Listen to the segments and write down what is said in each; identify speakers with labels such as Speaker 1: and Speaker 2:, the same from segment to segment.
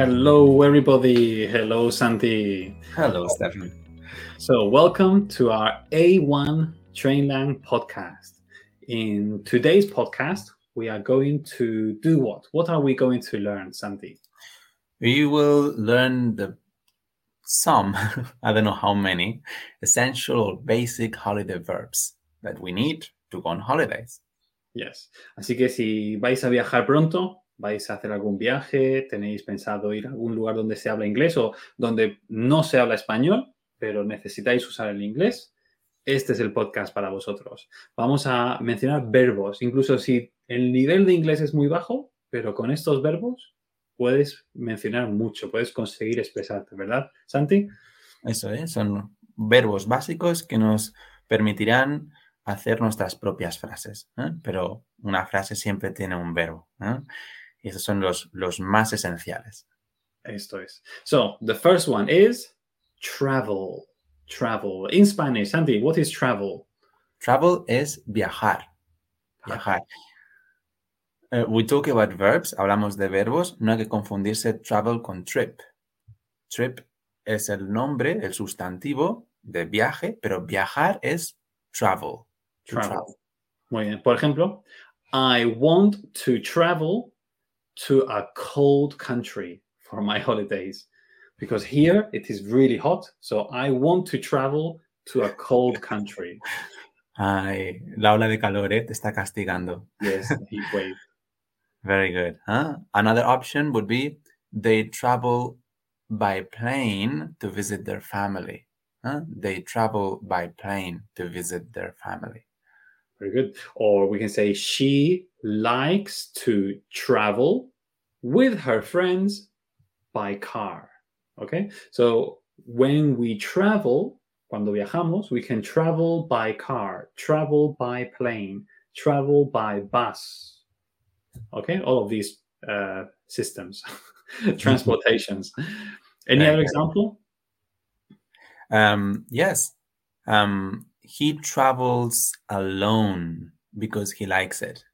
Speaker 1: Hello, everybody. Hello, Santi.
Speaker 2: Hello, Stefan.
Speaker 1: So, welcome to our A1 Trainlang podcast. In today's podcast, we are going to do what? What are we going to learn, Santi?
Speaker 2: We will learn the some, I don't know how many, essential or basic holiday verbs that we need to go on holidays.
Speaker 1: Yes. Así que si vais a viajar pronto, vais a hacer algún viaje, tenéis pensado ir a algún lugar donde se habla inglés o donde no se habla español, pero necesitáis usar el inglés, este es el podcast para vosotros. Vamos a mencionar verbos, incluso si el nivel de inglés es muy bajo, pero con estos verbos puedes mencionar mucho, puedes conseguir expresarte, ¿verdad, Santi?
Speaker 2: Eso es, son verbos básicos que nos permitirán hacer nuestras propias frases, ¿eh? pero una frase siempre tiene un verbo. ¿eh? Y esos son los, los más esenciales.
Speaker 1: Esto es. So, the first one is travel. Travel. In Spanish, Santi, what is travel?
Speaker 2: Travel es viajar. Viajar. Uh, we talk about verbs, hablamos de verbos, no hay que confundirse travel con trip. Trip es el nombre, el sustantivo de viaje, pero viajar es travel.
Speaker 1: Travel.
Speaker 2: travel.
Speaker 1: Muy bien. Por ejemplo, I want to travel to a cold country for my holidays because here it is really hot. So I want to travel to a cold country.
Speaker 2: Ay, la ola de calor eh, te está castigando.
Speaker 1: Yes, heat wave.
Speaker 2: Very good. Huh? Another option would be they travel by plane to visit their family. Huh? They travel by plane to visit their family.
Speaker 1: Very good. Or we can say she likes to travel with her friends by car. Okay. So when we travel, cuando viajamos, we can travel by car, travel by plane, travel by bus. Okay. All of these uh, systems, transportations. Any other example?
Speaker 2: Um, yes. Um, he travels alone because he likes it.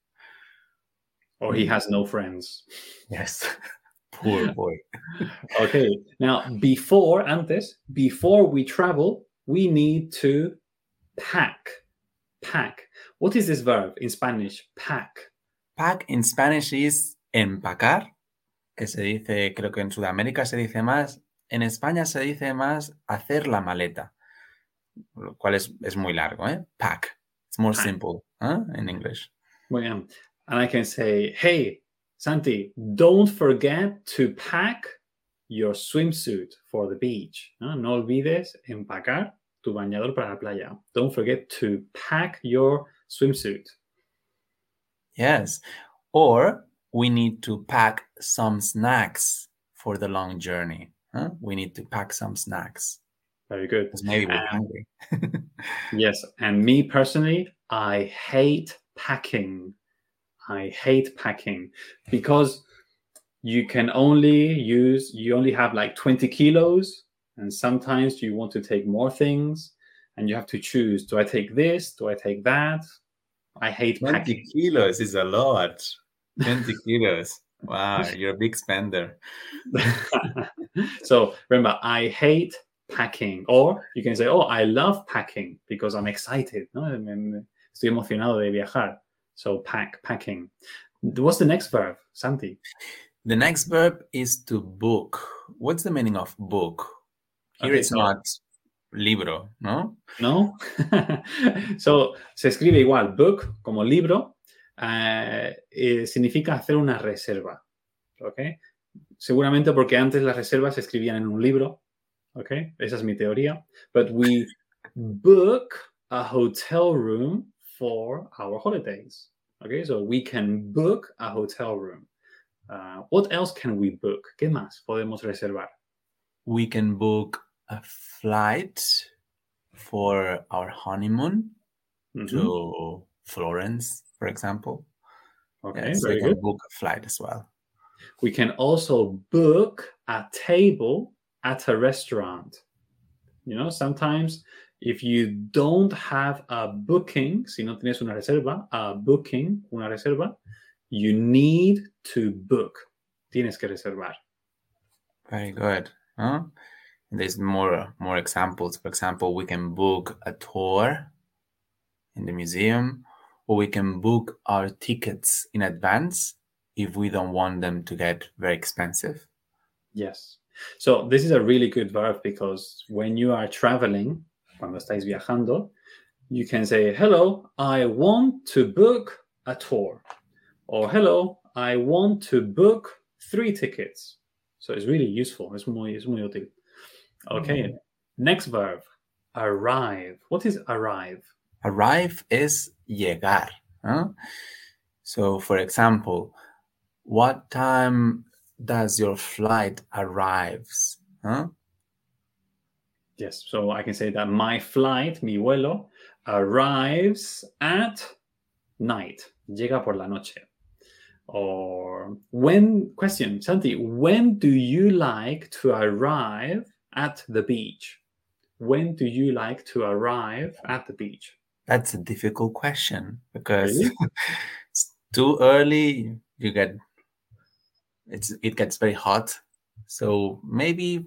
Speaker 1: Or he has no friends.
Speaker 2: Yes. Poor boy.
Speaker 1: Okay. Now, before, antes, before we travel, we need to pack. Pack. What is this verb in Spanish? Pack.
Speaker 2: Pack in Spanish is empacar, que se dice, creo que en Sudamérica se dice más, en España se dice más hacer la maleta, lo cual es, es muy largo, ¿eh? Pack. It's more
Speaker 1: Pack.
Speaker 2: simple ¿eh? in English.
Speaker 1: Muy bien. And I can say, hey, Santi, don't forget to pack your swimsuit for the beach. No, no olvides empacar tu bañador para la playa. Don't forget to pack your swimsuit.
Speaker 2: Yes. Or we need to pack some snacks for the long journey. huh? We need to pack some snacks
Speaker 1: Very good.
Speaker 2: maybe we're hungry.
Speaker 1: Yes, and me personally, I hate packing. I hate packing because you can only use, you only have like 20 kilos, and sometimes you want to take more things, and you have to choose do I take this? Do I take that? I hate
Speaker 2: 20
Speaker 1: packing.
Speaker 2: kilos is a lot. 20 kilos. Wow, you're a big spender.
Speaker 1: so remember, I hate packing, or you can say, Oh, I love packing because I'm excited. ¿no? Estoy emocionado de viajar. So pack, packing. What's the next verb, Santi?
Speaker 2: The next verb is to book. What's the meaning of book? Here
Speaker 1: Okay,
Speaker 2: it's
Speaker 1: so-
Speaker 2: not libro, no?
Speaker 1: ¿No? so se escribe igual, book como libro, eh, eh, significa hacer una reserva. ¿Ok? Seguramente porque antes las reservas se escribían en un libro. ¿Ok? Esa es mi teoría. But we book a hotel room for our holidays. Okay, so we can book a hotel room. Uh, what else can we book? ¿Qué más podemos reservar?
Speaker 2: We can book a flight for our honeymoon
Speaker 1: Mhm.
Speaker 2: to Florence, for example.
Speaker 1: Okay,
Speaker 2: Yes,
Speaker 1: very
Speaker 2: we can
Speaker 1: good.
Speaker 2: book a flight as well.
Speaker 1: We can also book a table at a restaurant. You know, sometimes if you don't have a booking, si no tienes una reserva, a booking, una reserva, you need to book. Tienes que reservar.
Speaker 2: Very good. Huh? There's more more examples. For example, we can book a tour in the museum, or we can book our tickets in advance if we don't want them to get very expensive.
Speaker 1: Yes. So this is a really good verb because when you are traveling, cuando estáis viajando, you can say, "Hello, I want to book a tour," or "Hello, I want to book three tickets." So it's really useful. Es muy, es muy útil. Okay.
Speaker 2: Mm.
Speaker 1: Next verb, arrive. What is arrive?
Speaker 2: Arrive is llegar. huh? So, for example, what time does your flight arrives? Huh?
Speaker 1: Yes. So I can say that my flight, mi vuelo, arrives at night. Llega por la noche. Or when, question, Santi, when do you like to arrive at the beach? When do you like to arrive at the beach?
Speaker 2: That's a difficult question because
Speaker 1: Really?
Speaker 2: it's too early. You get it's it gets very hot. So maybe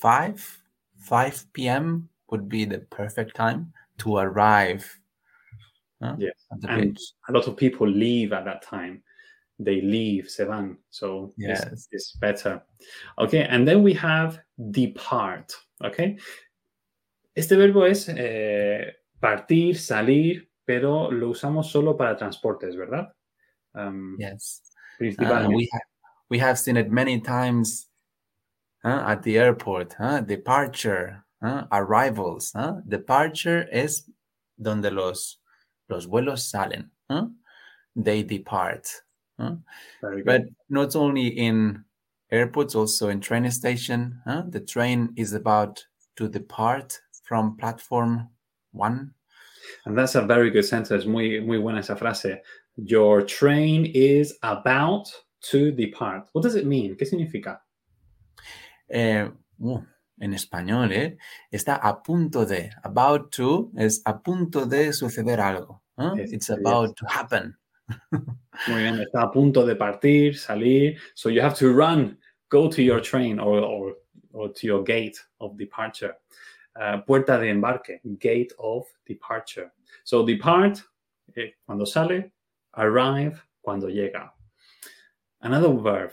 Speaker 2: five five p.m. would be the perfect time to arrive
Speaker 1: Yes. And
Speaker 2: beach.
Speaker 1: a lot of people leave at that time. They leave, se van. So
Speaker 2: Yes.
Speaker 1: it's, better. Okay, and then we have depart. Okay. Este verbo es eh, partir, salir, pero lo usamos solo para transportes, ¿verdad? Um,
Speaker 2: Yes. Uh, we have we have seen it many times huh, at the airport. Huh? Departure, huh? arrivals. Huh? Departure es donde los los vuelos salen. Huh? They depart. Huh?
Speaker 1: Very good.
Speaker 2: But not only in airports, also in train station. Huh? The train is about to depart from platform one.
Speaker 1: And that's a very good sentence. Muy, muy buena esa frase. Your train is about to depart. What does it mean? ¿Qué significa?
Speaker 2: Eh, uh, en español, ¿eh? Está a punto de. About to es a punto de suceder algo. ¿eh?
Speaker 1: Yes,
Speaker 2: It's
Speaker 1: yes.
Speaker 2: about to happen.
Speaker 1: Muy bien, está a punto de partir, salir. So you have to run, go to your train or, or, or to your gate of departure. Uh, puerta de embarque, gate of departure. So depart, eh, cuando sale, arrive, cuando llega. Another verb,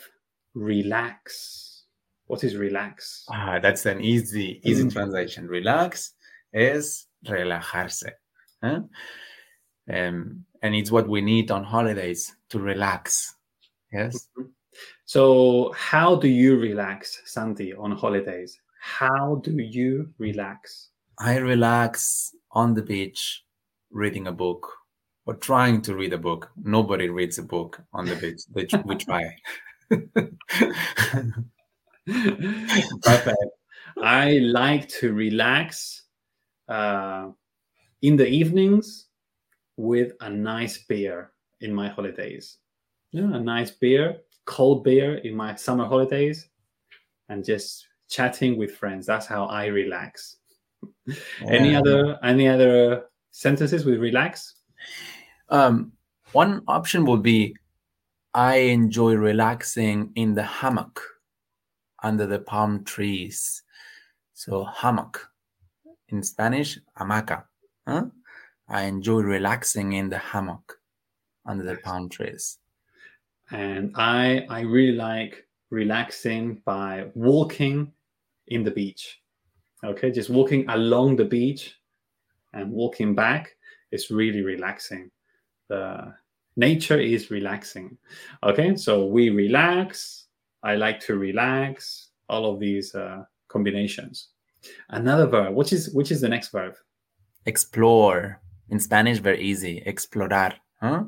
Speaker 1: relax. What is relax?
Speaker 2: Ah, that's an easy, easy
Speaker 1: Mm.
Speaker 2: translation. Relax is relajarse. ¿eh? Um, and it's what we need on holidays to relax. Yes.
Speaker 1: So, how do you relax, Santi, on holidays? How do you relax?
Speaker 2: I relax on the beach reading a book or trying to read a book. Nobody reads a book on the beach. We try.
Speaker 1: Perfect. I like to relax uh, in the evenings with a nice beer in my holidays. Yeah, a nice beer, cold beer in my summer holidays, and just chatting with friends. That's how I relax. Any other any other sentences with relax?
Speaker 2: Um, one option would be I enjoy relaxing in the hammock under the palm trees. So, hammock in Spanish, hamaca. Huh? I enjoy relaxing in the hammock under the palm trees.
Speaker 1: and I I really like relaxing by walking in the beach. Okay, just walking along the beach and walking back is really relaxing. The nature is relaxing. Okay, so we relax. I like to relax. All of these uh, combinations. Another verb. Which is which is the next verb?
Speaker 2: Explore. In Spanish, very easy. Explorar. Huh?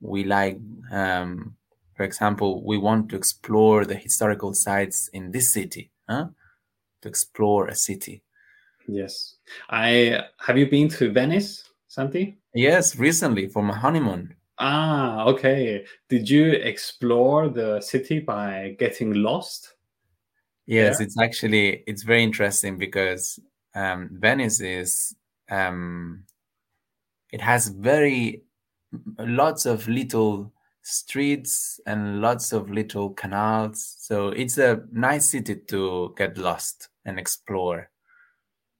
Speaker 2: We like, um, for example, we want to explore the historical sites in this city. Huh? To explore a city.
Speaker 1: Yes. I have you been to Venice, Santi?
Speaker 2: Yes, recently for my honeymoon.
Speaker 1: Ah, okay. Did you explore the city by getting lost?
Speaker 2: Yes,
Speaker 1: Yeah.
Speaker 2: it's actually it's very interesting because um, Venice is um, it has very lots of little streets and lots of little canals. So it's a nice city to get lost and explore.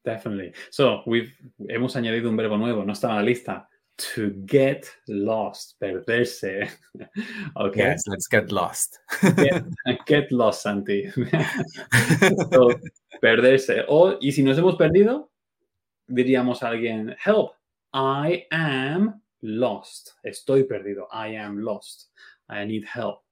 Speaker 1: Definitely. So, we've, hemos añadido un verbo nuevo, no estaba en la lista. To get lost, perderse. okay.
Speaker 2: Yes, let's get lost.
Speaker 1: get, get lost, Santi. so, perderse. O, y si nos hemos perdido, diríamos a alguien, help, I am lost. Estoy perdido. I am lost. I need help.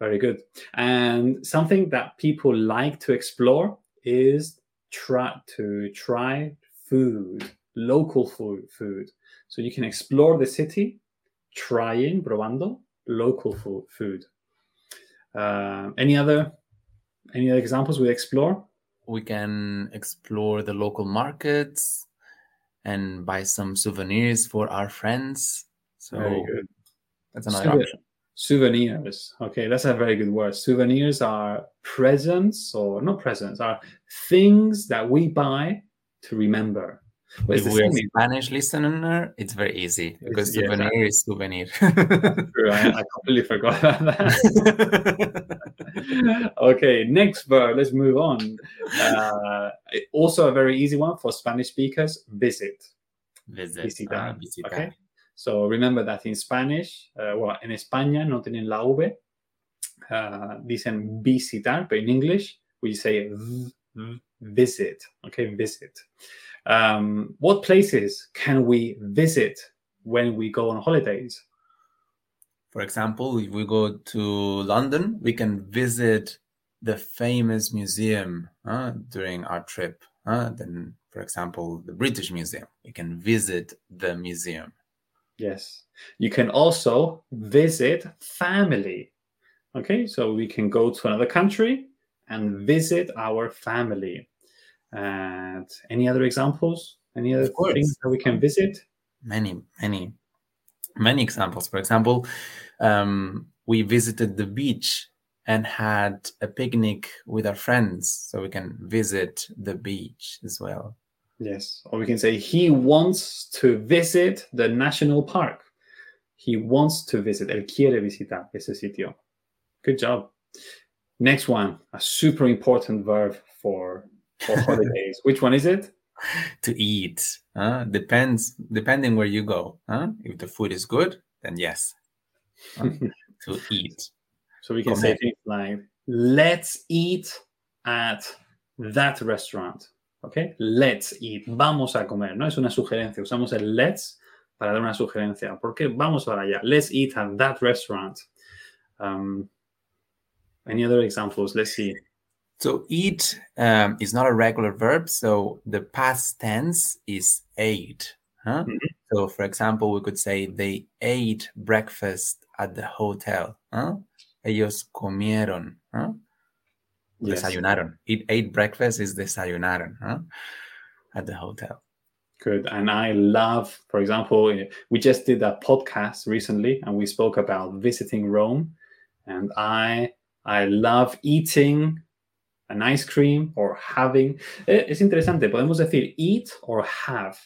Speaker 1: Very good. And something that people like to explore is try to try food, local food, food. So you can explore the city, trying, probando local food. food. Uh, any other any other examples we explore?
Speaker 2: We can explore the local markets and buy some souvenirs for our friends. So
Speaker 1: Very good.
Speaker 2: that's another
Speaker 1: Souvenir-
Speaker 2: option.
Speaker 1: Souvenirs. Okay, that's a very good word. Souvenirs are presents, or not presents, are things that we buy to remember. Well,
Speaker 2: If
Speaker 1: the
Speaker 2: we're a
Speaker 1: same in-
Speaker 2: Spanish listener, it's very easy because
Speaker 1: yeah,
Speaker 2: souvenir is souvenir.
Speaker 1: True, I, I completely forgot about that. okay, next verb. Let's move on. Uh, also, a very easy one for Spanish speakers: visit.
Speaker 2: Visit.
Speaker 1: Visitar,
Speaker 2: ah, visitar.
Speaker 1: okay? So remember that in Spanish, uh, well, en España no tienen la V, uh, dicen visitar, but in English we say v- visit. Okay, visit. Um, what places can we visit when we go on holidays?
Speaker 2: For example, if we go to London, we can visit the famous museum uh, during our trip. Uh, then, for example, the British Museum, we can visit the museum.
Speaker 1: Yes. You can also visit family. Okay, so we can go to another country and visit our family. And any other examples? Any other things that we can visit?
Speaker 2: Many, many, many examples. For example, um, we visited the beach and had a picnic with our friends, so we can visit the beach as well.
Speaker 1: Yes. Or we can say he wants to visit the national park. He wants to visit. Él quiere visitar ese sitio. Good job. Next one, a super important verb for for holidays. Which one is it?
Speaker 2: to eat. Uh, depends depending where you go. Huh? If the food is good, then yes. To eat.
Speaker 1: So we can say things like, let's eat at that restaurant. Okay? Let's eat. Vamos a comer. No es una sugerencia. Usamos el let's para dar una sugerencia. ¿Por qué? Vamos para allá. Let's eat at that restaurant. Um, any other examples? Let's see.
Speaker 2: So eat um, is not a regular verb, so the past tense is ate. Huh?
Speaker 1: Mhm.
Speaker 2: So, for example, we could say they ate breakfast at the hotel. Huh? Ellos comieron. Huh?
Speaker 1: Yes.
Speaker 2: Desayunaron. Eat ate breakfast is desayunaron huh? at the hotel.
Speaker 1: Good. And I love, for example, eh, we just did a podcast recently and we spoke about visiting Rome. And I I love eating an ice cream or having. eh, Es interesante, podemos decir eat or have.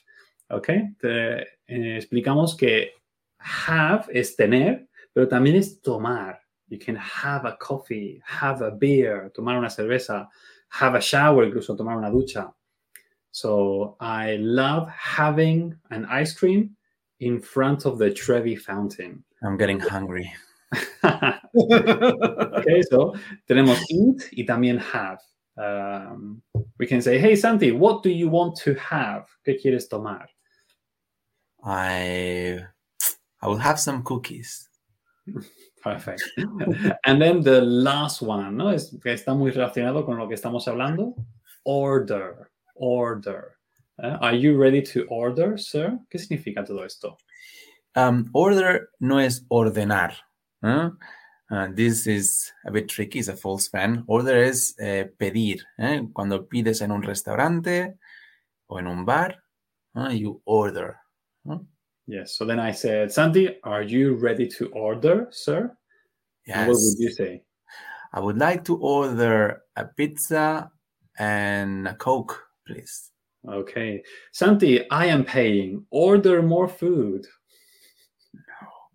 Speaker 1: ¿Ok? Te- eh, explicamos que have es tener, pero también es tomar. You can have a coffee, have a beer, tomar una cerveza, have a shower, incluso tomar una ducha. So I love having an ice cream in front of the Trevi fountain.
Speaker 2: I'm getting hungry.
Speaker 1: okay, so tenemos eat y también have. Um, we can say, hey Santi, what do you want to have? ¿Qué quieres tomar?
Speaker 2: I I will have some cookies.
Speaker 1: Perfect. and then the last one, ¿no? Es, que está muy relacionado con lo que estamos hablando. Order, order. Eh, Are you ready to order, sir? ¿Qué significa todo esto?
Speaker 2: Um, order no es ordenar. ¿eh? Uh, this is a bit tricky, it's a false fan. Order es eh, pedir. ¿eh? Cuando pides en un restaurante o en un bar, ¿eh? you order.
Speaker 1: Yes. So then I said, Santi, are you ready to order, sir? And What would you say?
Speaker 2: I would like to order a pizza and a Coke, please.
Speaker 1: Okay. Santi, I am paying. Order more food.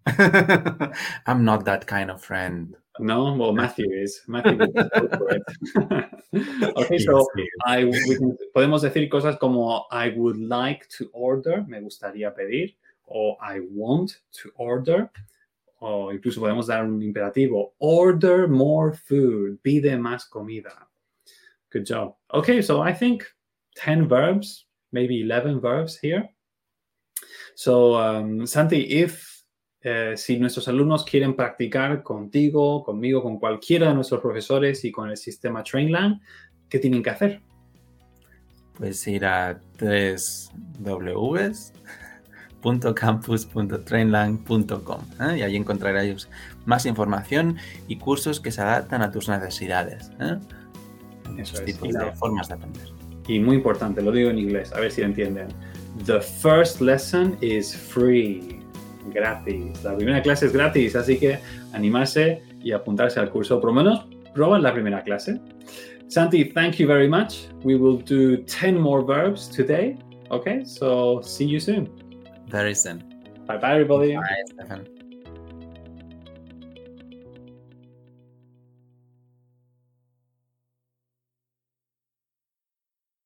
Speaker 2: I'm not that kind of friend.
Speaker 1: No, well, Matthew is. Matthew okay, so
Speaker 2: yes.
Speaker 1: I, we can- podemos decir cosas como I would like to order, me gustaría pedir, o I want to order, o incluso podemos dar un imperativo, order more food, pide más comida. Good job. Okay, so I think 10 verbs, maybe 11 verbs here. So, um, Santi, if eh, si nuestros alumnos quieren practicar contigo, conmigo, con cualquiera de nuestros profesores y con el sistema TrainLand, ¿qué tienen que hacer?
Speaker 2: Pues ir a www.campus.trainlang.com ¿eh? y allí encontraréis más información y cursos que se adaptan a tus necesidades. ¿eh?
Speaker 1: Eso
Speaker 2: Muchos
Speaker 1: es.
Speaker 2: tipos de formas de aprender.
Speaker 1: y muy importante, lo digo en inglés, a ver si lo entienden. The first lesson is free, gratis. La primera clase es gratis, así que animarse y apuntarse al curso. Por lo menos, prueba la primera clase. Santi, thank you very much. We will do 10 more verbs today. Okay, so see you soon.
Speaker 2: Very soon.
Speaker 1: Bye bye, everybody.
Speaker 2: Bye, Stefan.